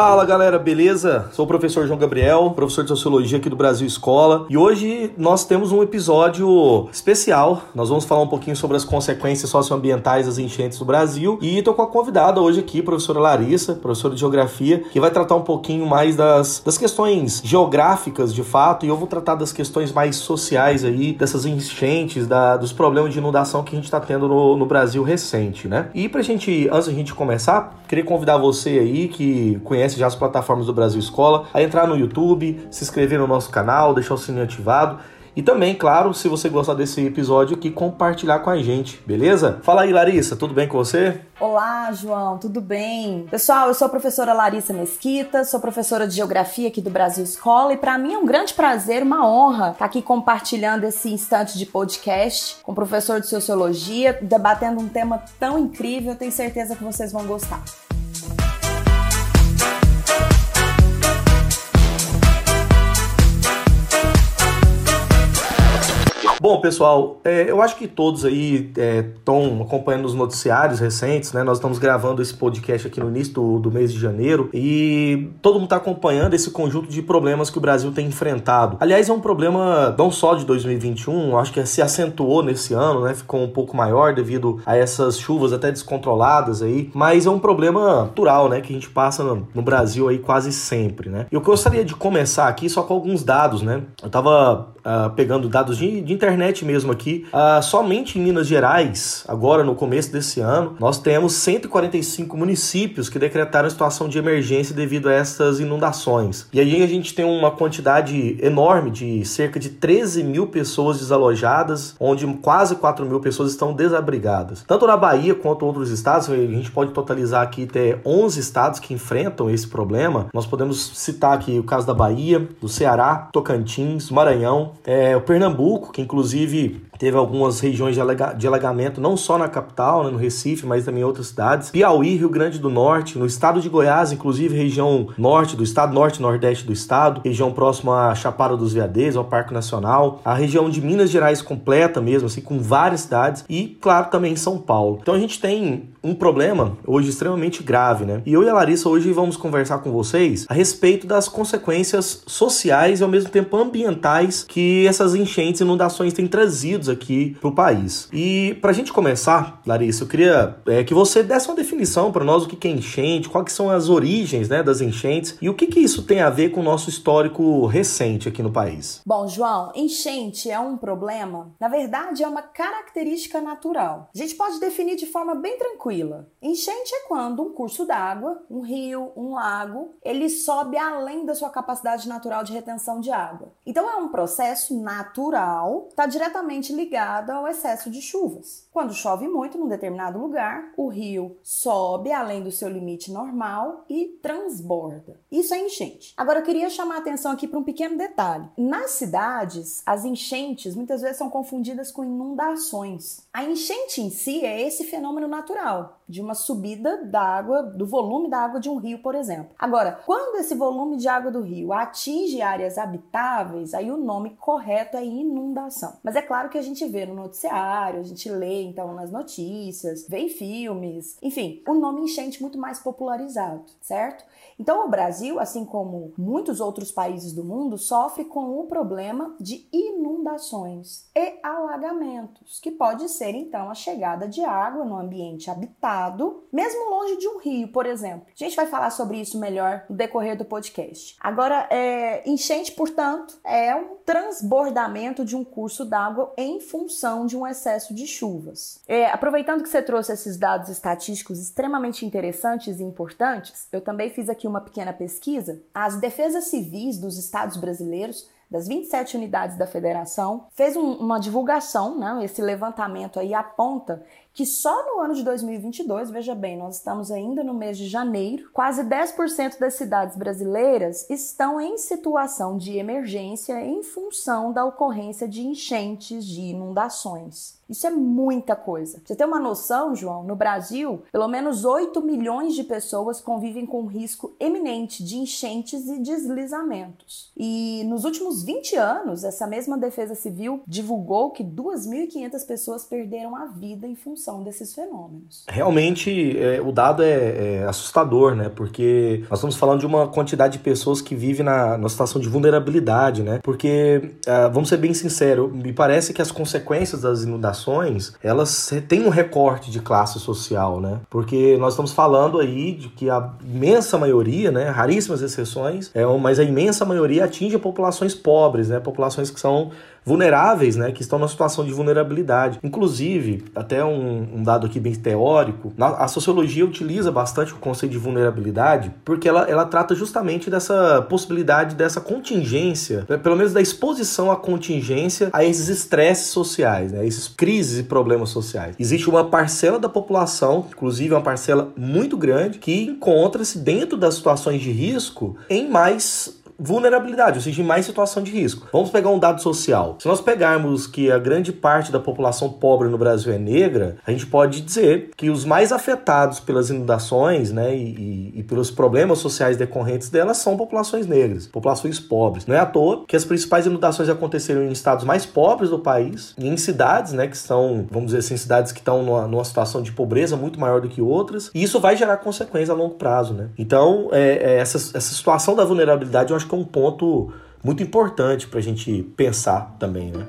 Fala galera, beleza? Sou o professor João Gabriel, professor de Sociologia aqui do Brasil Escola e hoje nós temos um episódio especial. Nós vamos falar um pouquinho sobre as consequências socioambientais das enchentes do Brasil e tô com a convidada hoje aqui, professora Larissa, professora de Geografia, que vai tratar um pouquinho mais das, das questões geográficas de fato e eu vou tratar das questões mais sociais aí, dessas enchentes, da, dos problemas de inundação que a gente está tendo no, no Brasil recente, né? E pra gente, antes da gente começar, queria convidar você aí que conhece já as plataformas do Brasil Escola, a entrar no YouTube, se inscrever no nosso canal, deixar o sininho ativado. E também, claro, se você gostar desse episódio aqui, compartilhar com a gente, beleza? Fala aí, Larissa, tudo bem com você? Olá, João, tudo bem? Pessoal, eu sou a professora Larissa Mesquita, sou professora de Geografia aqui do Brasil Escola e para mim é um grande prazer, uma honra estar aqui compartilhando esse instante de podcast com o professor de Sociologia, debatendo um tema tão incrível, tenho certeza que vocês vão gostar. Bom, pessoal, é, eu acho que todos aí estão é, acompanhando os noticiários recentes, né? Nós estamos gravando esse podcast aqui no início do, do mês de janeiro e todo mundo está acompanhando esse conjunto de problemas que o Brasil tem enfrentado. Aliás, é um problema não só de 2021, acho que se acentuou nesse ano, né? Ficou um pouco maior devido a essas chuvas até descontroladas aí, mas é um problema natural, né? Que a gente passa no, no Brasil aí quase sempre, né? Eu gostaria de começar aqui só com alguns dados, né? Eu tava uh, pegando dados de, de, internet mesmo aqui. Uh, somente em Minas Gerais, agora no começo desse ano, nós temos 145 municípios que decretaram situação de emergência devido a essas inundações. E aí a gente tem uma quantidade enorme de cerca de 13 mil pessoas desalojadas, onde quase 4 mil pessoas estão desabrigadas. Tanto na Bahia quanto outros estados, a gente pode totalizar aqui até 11 estados que enfrentam esse problema. Nós podemos citar aqui o caso da Bahia, do Ceará, Tocantins, Maranhão, é, o Pernambuco, que inclusive Teve algumas regiões de, de alagamento, não só na capital, né, no Recife, mas também em outras cidades. Piauí, Rio Grande do Norte, no estado de Goiás, inclusive região norte do estado, norte nordeste do estado, região próxima à Chapada dos Veadeiros, ao Parque Nacional, a região de Minas Gerais completa mesmo, assim, com várias cidades, e, claro, também São Paulo. Então a gente tem um problema hoje extremamente grave, né? E eu e a Larissa hoje vamos conversar com vocês a respeito das consequências sociais e ao mesmo tempo ambientais que essas enchentes e inundações têm trazido aqui para o país. E para a gente começar, Larissa, eu queria é, que você desse uma definição para nós do que é enchente, quais são as origens né, das enchentes e o que, que isso tem a ver com o nosso histórico recente aqui no país. Bom, João, enchente é um problema? Na verdade, é uma característica natural. A gente pode definir de forma bem tranquila. Enchente é quando um curso d'água, um rio, um lago, ele sobe além da sua capacidade natural de retenção de água. Então é um processo natural, está diretamente ligada ao excesso de chuvas. Quando chove muito num determinado lugar, o rio sobe além do seu limite normal e transborda. Isso é enchente. Agora eu queria chamar a atenção aqui para um pequeno detalhe. Nas cidades, as enchentes muitas vezes são confundidas com inundações. A enchente em si é esse fenômeno natural de uma subida da água, do volume da água de um rio, por exemplo. Agora, quando esse volume de água do rio atinge áreas habitáveis, aí o nome correto é inundação. Mas é claro que a gente vê no noticiário, a gente lê então nas notícias, vê em filmes, enfim, o nome enchente muito mais popularizado, certo? Então, o Brasil, assim como muitos outros países do mundo, sofre com o problema de inundações e alagamentos, que pode ser então a chegada de água no ambiente habitado, mesmo longe de um rio, por exemplo. A gente vai falar sobre isso melhor no decorrer do podcast. Agora, é, enchente, portanto, é um transbordamento de um curso d'água em função de um excesso de chuvas. É, aproveitando que você trouxe esses dados estatísticos extremamente interessantes e importantes, eu também fiz aqui uma pequena pesquisa, as defesas civis dos estados brasileiros das 27 unidades da federação, fez um, uma divulgação, né? esse levantamento aí aponta que só no ano de 2022, veja bem, nós estamos ainda no mês de janeiro, quase 10% das cidades brasileiras estão em situação de emergência em função da ocorrência de enchentes, de inundações. Isso é muita coisa. Você tem uma noção, João? No Brasil, pelo menos 8 milhões de pessoas convivem com risco eminente de enchentes e deslizamentos. E nos últimos 20 anos, essa mesma Defesa Civil divulgou que 2.500 pessoas perderam a vida em função desses fenômenos. Realmente, é, o dado é, é, assustador, né? Porque nós estamos falando de uma quantidade de pessoas que vivem na, na situação de vulnerabilidade, né? Porque, uh, vamos ser bem sinceros, me parece que as consequências das inundações, elas têm um recorte de classe social, né? Porque nós estamos falando aí de que a imensa maioria, né? Raríssimas exceções, é, mas a imensa maioria atinge populações pobres, né? Populações que são vulneráveis, né, que estão numa situação de vulnerabilidade. Inclusive, até um, um, dado aqui bem teórico, a sociologia utiliza bastante o conceito de vulnerabilidade porque ela, ela trata justamente dessa possibilidade, dessa contingência, né, pelo menos da exposição à contingência a esses estresses sociais, né, esses crises e problemas sociais. Existe uma parcela da população, inclusive uma parcela muito grande, que encontra-se dentro das situações de risco em mais vulnerabilidade, ou seja, em mais situação de risco. Vamos pegar um dado social. Se nós pegarmos que a grande parte da população pobre no Brasil é negra, a gente pode dizer que os mais afetados pelas inundações né, e, e, e pelos problemas sociais decorrentes delas são populações negras, populações pobres. Não é à toa que as principais inundações aconteceram em estados mais pobres do país e em cidades, né, que são, vamos dizer assim, cidades que estão numa, numa situação de pobreza muito maior do que outras, e isso vai gerar consequências a longo prazo. Né? Então, é, é, essa, essa situação da vulnerabilidade eu acho que é um ponto muito importante para a gente pensar também, né?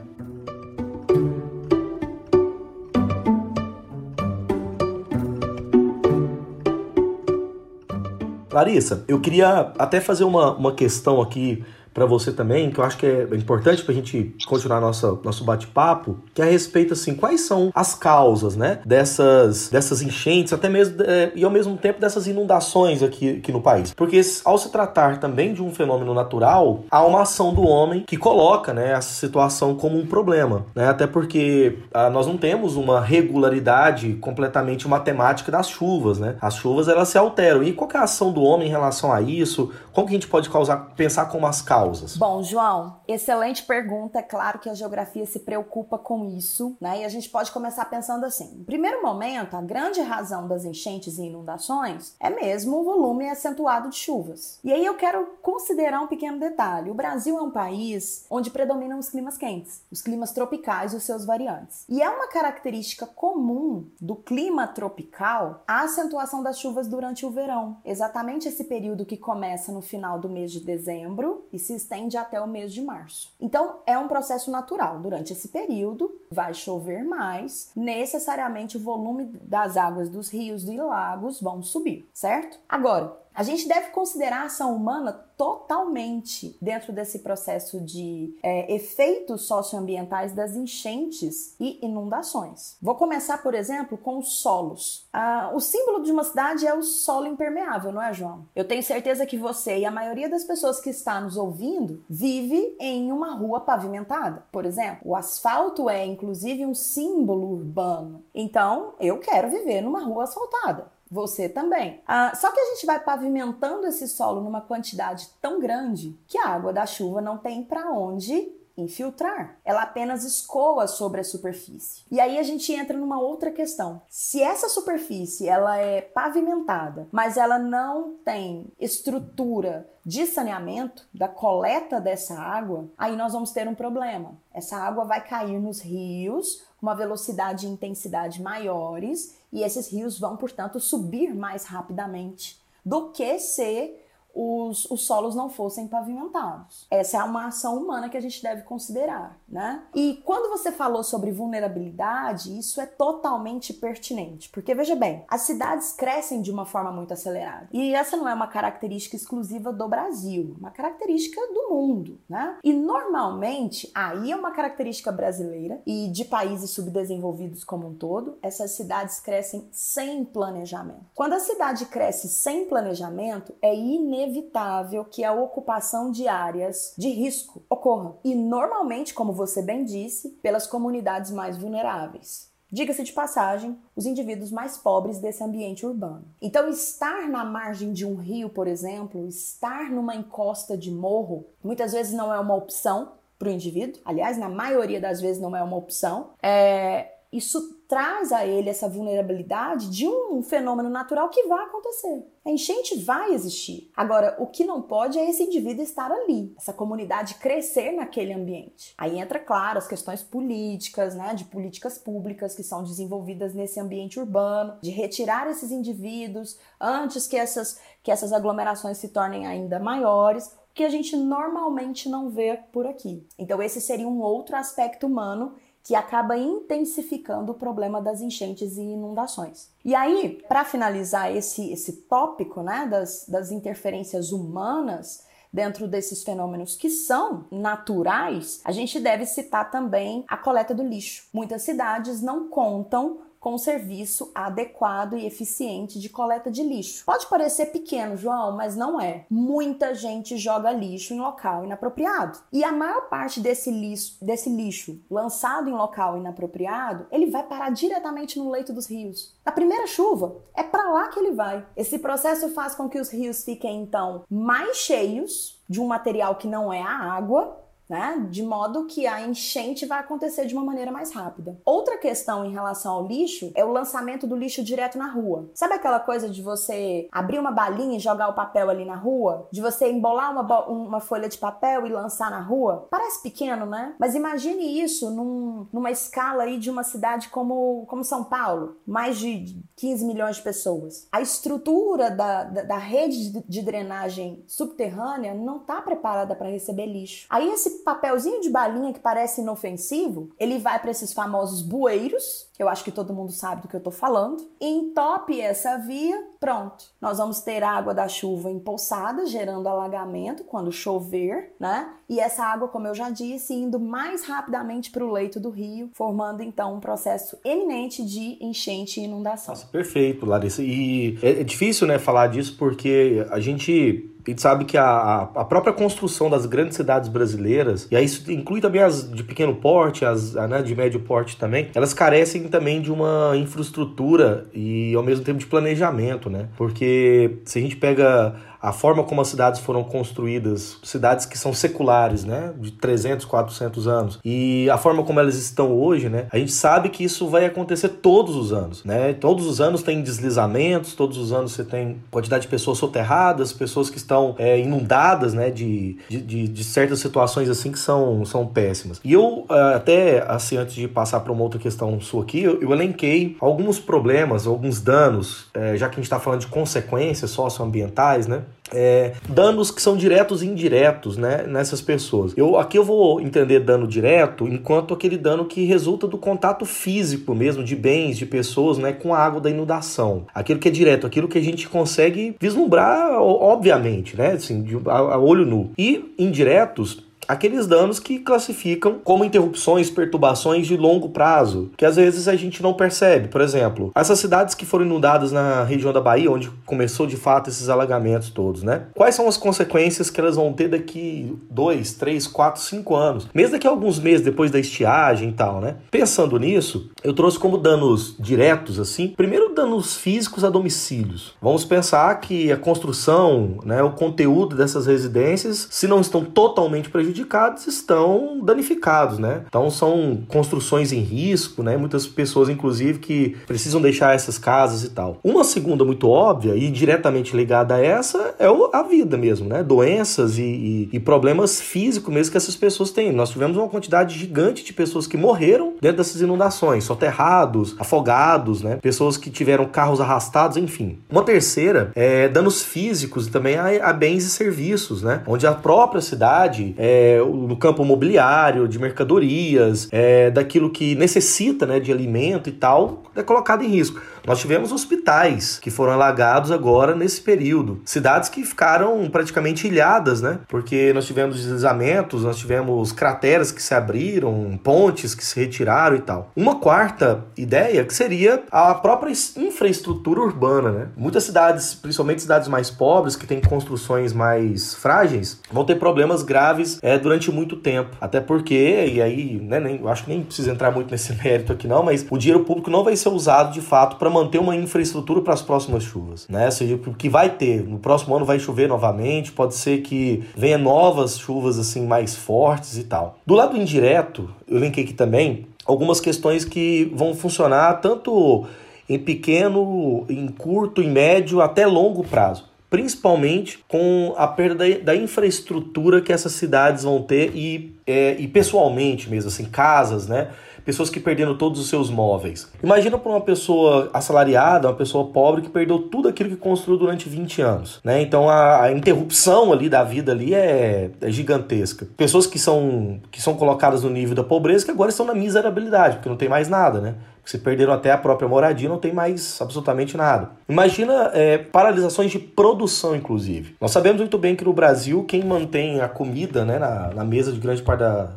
Larissa, eu queria até fazer uma, uma questão aqui para você também, que eu acho que é importante para a gente continuar nossa, nosso bate-papo, que é a respeito, assim, quais são as causas, né, dessas, dessas enchentes, até mesmo, é, e ao mesmo tempo dessas inundações aqui, aqui no país. Porque ao se tratar também de um fenômeno natural, há uma ação do homem que coloca, né, essa situação como um problema, né, até porque ah, nós não temos uma regularidade completamente matemática das chuvas, né, as chuvas elas se alteram. E qual é a ação do homem em relação a isso? Como que a gente pode causar, pensar como as causas? Causas? Bom, João, excelente pergunta. É claro que a geografia se preocupa com isso, né? E a gente pode começar pensando assim: em primeiro momento, a grande razão das enchentes e inundações é mesmo o volume acentuado de chuvas. E aí eu quero considerar um pequeno detalhe: o Brasil é um país onde predominam os climas quentes, os climas tropicais e os seus variantes. E é uma característica comum do clima tropical a acentuação das chuvas durante o verão, exatamente esse período que começa no final do mês de dezembro e se estende até o mês de março. Então, é um processo natural. Durante esse período, vai chover mais, necessariamente o volume das águas dos rios e lagos vão subir, certo? Agora, a gente deve considerar a ação humana totalmente dentro desse processo de é, efeitos socioambientais das enchentes e inundações. Vou começar, por exemplo, com os solos. Ah, o símbolo de uma cidade é o solo impermeável, não é, João? Eu tenho certeza que você e a maioria das pessoas que está nos ouvindo vive em uma rua pavimentada, por exemplo. O asfalto é, inclusive, um símbolo urbano. Então, eu quero viver numa rua asfaltada. Você também. Ah, só que a gente vai pavimentando esse solo numa quantidade tão grande que a água da chuva não tem para onde infiltrar. Ela apenas escoa sobre a superfície. E aí a gente entra numa outra questão. Se essa superfície ela é pavimentada, mas ela não tem estrutura de saneamento, da coleta dessa água, aí nós vamos ter um problema. Essa água vai cair nos rios com uma velocidade e intensidade maiores e esses rios vão, portanto, subir mais rapidamente do que se os, os solos não fossem pavimentados. Essa é uma ação humana que a gente deve considerar, né? E quando você falou sobre vulnerabilidade, isso é totalmente pertinente, porque veja bem, as cidades crescem de uma forma muito acelerada. E essa não é uma característica exclusiva do Brasil, uma característica do mundo, né? E normalmente, aí é uma característica brasileira e de países subdesenvolvidos como um todo, essas cidades crescem sem planejamento. Quando a cidade cresce sem planejamento, é inevitável inevitável que a ocupação de áreas de risco ocorra. E normalmente, como você bem disse, pelas comunidades mais vulneráveis. Diga-se de passagem, os indivíduos mais pobres desse ambiente urbano. Então, estar na margem de um rio, por exemplo, estar numa encosta de morro, muitas vezes não é uma opção para o indivíduo. Aliás, na maioria das vezes não é uma opção. É... Isso traz a ele essa vulnerabilidade de um fenômeno natural que vai acontecer. A enchente vai existir. Agora, o que não pode é esse indivíduo estar ali, essa comunidade crescer naquele ambiente. Aí entra, claro, as questões políticas, né, de políticas públicas que são desenvolvidas nesse ambiente urbano, de retirar esses indivíduos antes que essas, que essas aglomerações se tornem ainda maiores, que a gente normalmente não vê por aqui. Então, esse seria um outro aspecto humano que acaba intensificando o problema das enchentes e inundações. E aí, para finalizar esse, esse tópico né, das, das interferências humanas, dentro desses fenômenos que são naturais, a gente deve citar também a coleta do lixo. Muitas cidades não contam com um serviço adequado e eficiente de coleta de lixo. Pode parecer pequeno, João, mas não é. Muita gente joga lixo em local inapropriado. E a maior parte desse lixo, desse lixo lançado em local inapropriado, ele vai parar diretamente no leito dos rios. Na primeira chuva, é para lá que ele vai. Esse processo faz com que os rios fiquem então mais cheios de um material que não é a água né? De modo que a enchente vai acontecer de uma maneira mais rápida. Outra questão em relação ao lixo é o lançamento do lixo direto na rua. Sabe aquela coisa de você abrir uma balinha e jogar o papel ali na rua? De você embolar uma, uma folha de papel e lançar na rua? Parece pequeno, né? Mas imagine isso num, numa escala aí de uma cidade como, como São Paulo, mais de 15 milhões de pessoas. A estrutura da, da, da rede de, drenagem subterrânea não está preparada para receber lixo. Aí esse papelzinho de balinha que parece inofensivo, ele vai para esses famosos bueiros, eu acho que todo mundo sabe do que eu tô falando, entope essa via, pronto. Nós vamos ter água da chuva empoçada, gerando alagamento quando chover, né? E essa água, como eu já disse, indo mais rapidamente para o leito do rio, formando então um processo eminente de enchente e inundação. Nossa, perfeito, Larissa. E é, é difícil, né, falar disso porque a gente a gente sabe que a, a própria construção das grandes cidades brasileiras, e aí isso inclui também as de pequeno porte, as né, de médio porte também, elas carecem também de uma infraestrutura e ao mesmo tempo de planejamento, né? Porque se a gente pega a forma como as cidades foram construídas, cidades que são seculares, né, de 300, 400 anos, e a forma como elas estão hoje, né, a gente sabe que isso vai acontecer todos os anos, né? Todos os anos tem deslizamentos, todos os anos você tem quantidade de pessoas soterradas, pessoas que estão é, inundadas, né, de, de, de, certas situações assim que são, são péssimas. E eu ah, até, assim, antes de passar para uma outra questão sua aqui, eu, eu elenquei alguns problemas, alguns danos, é, já que a gente está falando de consequências socioambientais, né? É, danos que são diretos e indiretos né, nessas pessoas. Eu, aqui eu vou entender dano direto enquanto aquele dano que resulta do contato físico mesmo de bens, de pessoas né, com a água da inundação. Aquilo que é direto, aquilo que a gente consegue vislumbrar, obviamente, né, assim, de, a, a olho nu. E indiretos aqueles danos que classificam como interrupções, perturbações de longo prazo, que às vezes a gente não percebe. Por exemplo, essas cidades que foram inundadas na região da Bahia, onde começou de fato esses alagamentos todos, né? Quais são as consequências que elas vão ter daqui dois, três, quatro, cinco anos? Mesmo daqui a alguns meses depois da estiagem e tal, né? Pensando nisso, eu trouxe como danos diretos, assim, primeiro danos físicos a domicílios. Vamos pensar que a construção, né, o conteúdo dessas residências, se não estão totalmente prejudicados, estão danificados, né? Então são construções em risco, né? Muitas pessoas, inclusive, que precisam deixar essas casas e tal. Uma segunda muito óbvia e diretamente ligada a essa é a vida mesmo, né? Doenças e, e, e problemas físicos mesmo que essas pessoas têm. Nós tivemos uma quantidade gigante de pessoas que morreram dentro dessas inundações, soterrados, afogados, né? Pessoas que tiveram carros arrastados, enfim. Uma terceira é danos físicos e também a, a bens e serviços, né? Onde a própria cidade é, no campo imobiliário, de mercadorias, é, daquilo que necessita né, de alimento e tal, é colocado em risco. Nós tivemos hospitais que foram alagados agora nesse período. Cidades que ficaram praticamente ilhadas, né? Porque nós tivemos deslizamentos, nós tivemos crateras que se abriram, pontes que se retiraram e tal. Uma quarta ideia que seria a própria infraestrutura urbana, né? Muitas cidades, principalmente cidades mais pobres, que têm construções mais frágeis, vão ter problemas graves é, durante muito tempo. Até porque, e aí, né, nem, acho que nem precisa entrar muito nesse mérito aqui não, mas o dinheiro público não vai ser usado de fato para manter uma infraestrutura para as próximas chuvas, né? Seja que vai ter, no próximo ano vai chover novamente, pode ser que venha novas chuvas assim mais fortes e tal. Do lado indireto, eu linkei aqui também algumas questões que vão funcionar tanto em pequeno, em curto, em médio, até longo prazo principalmente com a perda da infraestrutura que essas cidades vão ter e, é, e pessoalmente mesmo, assim, casas, né? Pessoas que perderam todos os seus móveis. Imagina para uma pessoa assalariada, uma pessoa pobre que perdeu tudo aquilo que construiu durante 20 anos, né? Então a, a interrupção ali da vida ali é, é, gigantesca. Pessoas que são, que são colocadas no nível da pobreza que agora estão na miserabilidade, porque não tem mais nada, né? se perderam até a própria moradia, não tem mais absolutamente nada. Imagina é, paralisações de produção, inclusive. Nós sabemos muito bem que no Brasil, quem mantém a comida né, na, na mesa de grande parte da,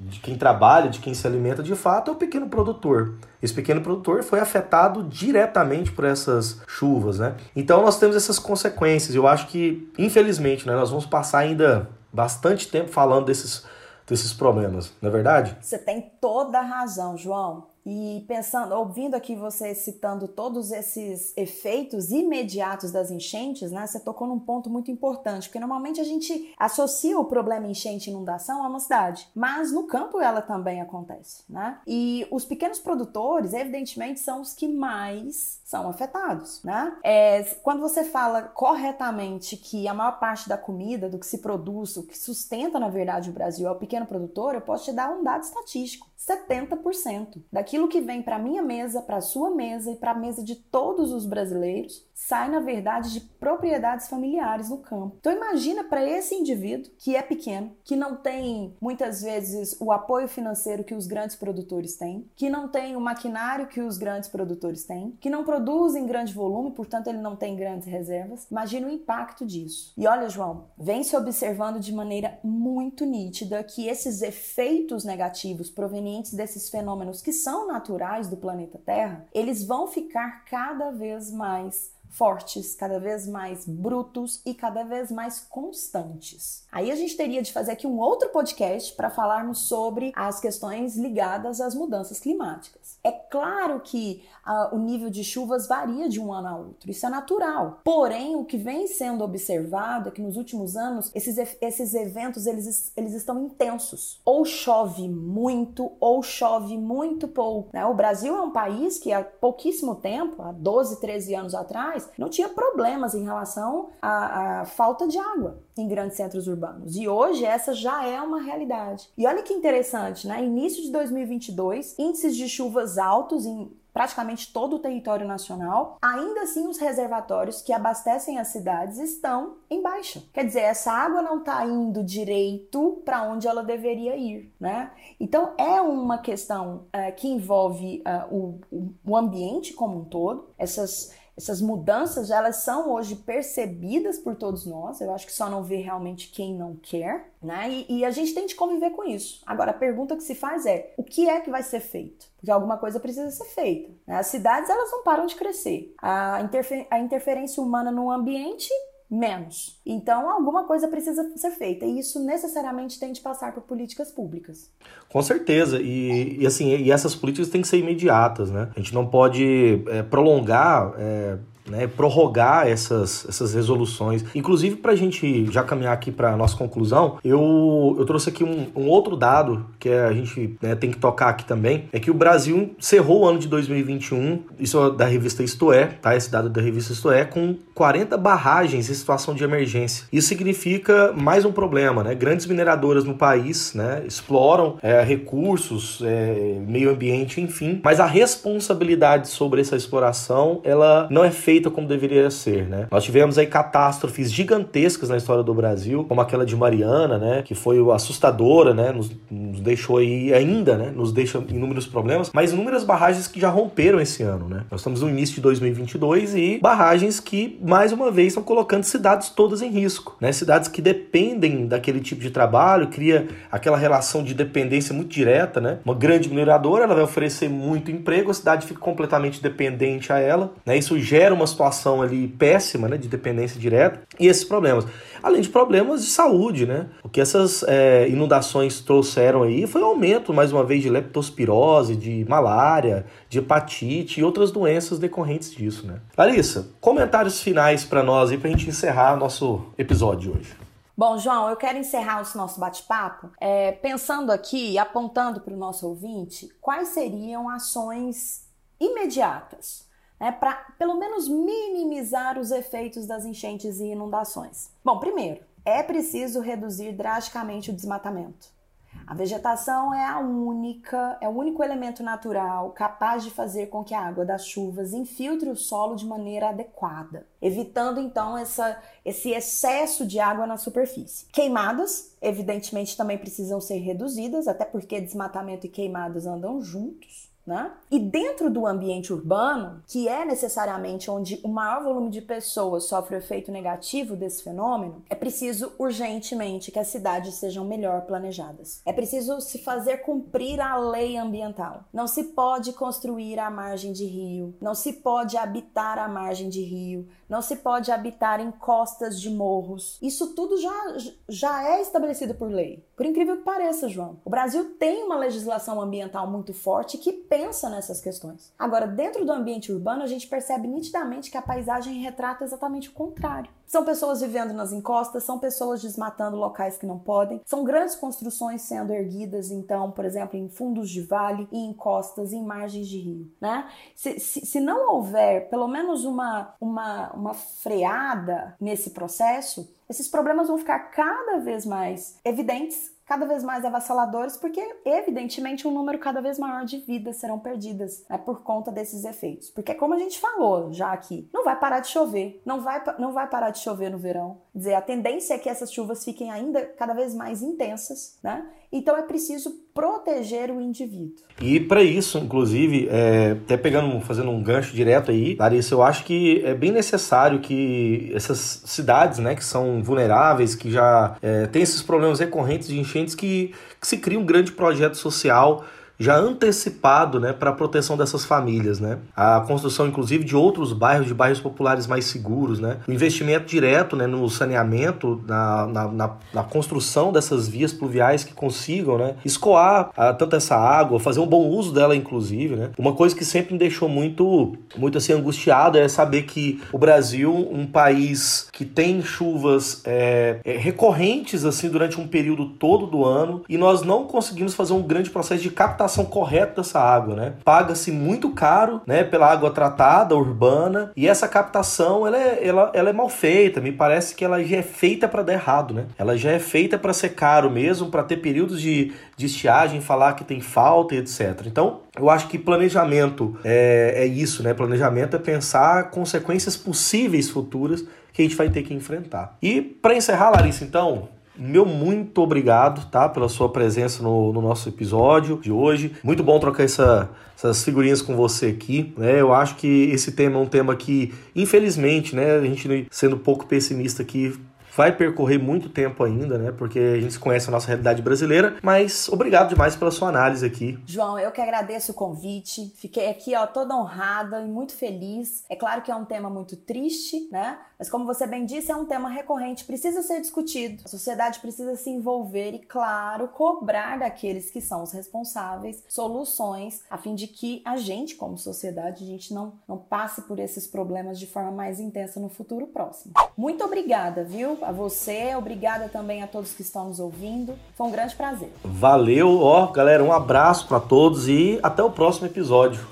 de quem trabalha, de quem se alimenta de fato, é o pequeno produtor. Esse pequeno produtor foi afetado diretamente por essas chuvas, né? Então nós temos essas consequências. Eu acho que, infelizmente, né, nós vamos passar ainda bastante tempo falando desses, desses problemas, não é verdade? Você tem toda a razão, João. E pensando, ouvindo aqui você citando todos esses efeitos imediatos das enchentes, né? Você tocou num ponto muito importante, porque normalmente a gente associa o problema enchente e inundação a uma cidade, mas no campo ela também acontece, né? E os pequenos produtores, evidentemente, são os que mais são afetados, né? É, quando você fala corretamente que a maior parte da comida, do que se produz, o que sustenta, na verdade, o Brasil é o pequeno produtor, eu posso te dar um dado estatístico. 70% daquilo que vem para minha mesa, para sua mesa e para a mesa de todos os brasileiros sai, na verdade, de propriedades familiares no campo. Então imagina para esse indivíduo que é pequeno, que não tem muitas vezes o apoio financeiro que os grandes produtores têm, que não tem o maquinário que os grandes produtores têm, que não produz em grande volume, portanto ele não tem grandes reservas. Imagina o impacto disso. E olha, João, vem se observando de maneira muito nítida que esses efeitos negativos provenientes desses fenômenos que são naturais do planeta Terra, eles vão ficar cada vez mais fortes, cada vez mais brutos e cada vez mais constantes. Aí a gente teria de fazer aqui um outro podcast para falarmos sobre as questões ligadas às mudanças climáticas. É claro que uh, o nível de chuvas varia de um ano a outro, isso é natural. Porém, o que vem sendo observado é que nos últimos anos esses, esses eventos eles, eles estão intensos. Ou chove muito, ou chove muito pouco. Né? O Brasil é um país que há pouquíssimo tempo, há 12, 13 anos atrás, não tinha problemas em relação à, à falta de água em grandes centros urbanos. E hoje essa já é uma realidade. E olha que interessante, né? Início de 2022, índices de chuvas altos em praticamente todo o território nacional, ainda assim os reservatórios que abastecem as cidades estão em baixa. Quer dizer, essa água não está indo direito para onde ela deveria ir, né? Então é uma questão uh, que envolve uh, o, o ambiente como um todo, essas essas mudanças elas são hoje percebidas por todos nós. Eu acho que só não vê realmente quem não quer, né? E, e, a gente tem de conviver com isso. Agora a pergunta que se faz é: o que é que vai ser feito? Porque alguma coisa precisa ser feita. Né? As cidades elas não param de crescer. A, interfer a interferência humana no ambiente menos. Então, alguma coisa precisa ser feita e isso necessariamente tem de passar por políticas públicas. Com certeza. E, e assim, e essas políticas têm que ser imediatas, né? A gente não pode é, prolongar é, né, prorrogar essas, essas resoluções. Inclusive, para a gente já caminhar aqui para a nossa conclusão, eu, eu trouxe aqui um, um outro dado que a gente né, tem que tocar aqui também, é que o Brasil encerrou o ano de 2021, isso é da revista Isto É, tá? Esse dado da revista Isto É, com 40 barragens em situação de emergência. Isso significa mais um problema, né? Grandes mineradoras no país né, exploram é, recursos, é, meio ambiente, enfim, mas a responsabilidade sobre essa exploração, ela não é feita feita como deveria ser, né? Nós tivemos aí catástrofes gigantescas na história do Brasil, como aquela de Mariana, né? Que foi assustadora, né? Nos, nos deixou aí ainda, né? Nos deixa inúmeros problemas, mas inúmeras barragens que já romperam esse ano, né? Nós estamos no início de 2022 e barragens que, mais uma vez, estão colocando cidades todas em risco, né? Cidades que dependem daquele tipo de trabalho, cria aquela relação de dependência muito direta, né? Uma grande mineradora, ela vai oferecer muito emprego, a cidade fica completamente dependente a ela, né? Isso gera uma situação ali péssima, né, de dependência direta, e esses problemas. Além de problemas de saúde, né? O que essas é, inundações trouxeram aí foi um aumento, mais uma vez, de leptospirose, de malária, de hepatite e outras doenças decorrentes disso, né? Larissa, comentários finais para nós aí para a gente encerrar nosso episódio de hoje. Bom, João, eu quero encerrar o nosso bate-papo é, pensando aqui, apontando para o nosso ouvinte, quais seriam ações imediatas né, para pelo menos minimizar os efeitos das enchentes e inundações. Bom, primeiro, é preciso reduzir drasticamente o desmatamento. A vegetação é a única, é o único elemento natural capaz de fazer com que a água das chuvas infiltre o solo de maneira adequada, evitando então essa, esse excesso de água na superfície. Queimadas, evidentemente, também precisam ser reduzidas, até porque desmatamento e queimadas andam juntos. Né? E dentro do ambiente urbano, que é necessariamente onde o maior volume de pessoas sofre o efeito negativo desse fenômeno, é preciso urgentemente que as cidades sejam melhor planejadas. É preciso se fazer cumprir a lei ambiental. Não se pode construir à margem de rio, não se pode habitar à margem de rio, não se pode habitar em costas de morros. Isso tudo já, já é estabelecido por lei. Por incrível que pareça, João. O Brasil tem uma legislação ambiental muito forte que pensa nessas questões. Agora, dentro do ambiente urbano, a gente percebe nitidamente que a paisagem retrata exatamente o contrário. São pessoas vivendo nas encostas, são pessoas desmatando locais que não podem, são grandes construções sendo erguidas, então, por exemplo, em fundos de vale, em encostas, em margens de rio, né? Se, se, se não houver pelo menos uma, uma, uma freada nesse processo, esses problemas vão ficar cada vez mais evidentes cada vez mais avassaladores, porque evidentemente um número cada vez maior de vidas serão perdidas né, por conta desses efeitos. Porque como a gente falou já aqui, não vai parar de chover, não vai, não vai parar de chover no verão. Quer dizer, a tendência é que essas chuvas fiquem ainda cada vez mais intensas, né? Então é preciso proteger o indivíduo. E para isso, inclusive, é, até pegando, fazendo um gancho direto aí, Larissa, eu acho que é bem necessário que essas cidades, né, que são vulneráveis, que já é, têm esses problemas recorrentes de que, que se crie um grande projeto social já antecipado né, para a proteção dessas famílias. Né? A construção, inclusive, de outros bairros, de bairros populares mais seguros. Né? O investimento direto né, no saneamento, na, na, na, na construção dessas vias pluviais que consigam né, escoar a, tanto essa água, fazer um bom uso dela, inclusive. Né? Uma coisa que sempre me deixou muito, muito assim, angustiado é saber que o Brasil, um país que tem chuvas é, é, recorrentes assim durante um período todo do ano, e nós não conseguimos fazer um grande processo de captação tratação correta dessa água, né? Paga-se muito caro, né, pela água tratada urbana e essa captação ela é, ela, ela é mal feita. Me parece que ela já é feita para dar errado, né? Ela já é feita para ser caro mesmo, para ter períodos de, de estiagem, falar que tem falta e etc. Então, eu acho que planejamento é, é isso, né? Planejamento é pensar consequências possíveis futuras que a gente vai ter que enfrentar. E para encerrar, Larissa, então, meu muito obrigado, tá? Pela sua presença no, no nosso episódio de hoje. Muito bom trocar essa, essas figurinhas com você aqui, né? Eu acho que esse tema é um tema que, infelizmente, né? A gente sendo pouco pessimista aqui, vai percorrer muito tempo ainda, né? Porque a gente conhece a nossa realidade brasileira. Mas obrigado demais pela sua análise aqui. João, eu que agradeço o convite. Fiquei aqui, ó, toda honrada e muito feliz. É claro que é um tema muito triste, né? Mas como você bem disse, é um tema recorrente, precisa ser discutido. A sociedade precisa se envolver e, claro, cobrar daqueles que são os responsáveis soluções a fim de que a gente, como sociedade, a gente não, não passe por esses problemas de forma mais intensa no futuro próximo. Muito obrigada, viu? A você, obrigada também a todos que estão nos ouvindo. Foi um grande prazer. Valeu, ó, galera, um abraço para todos e até o próximo episódio.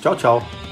Tchau, tchau.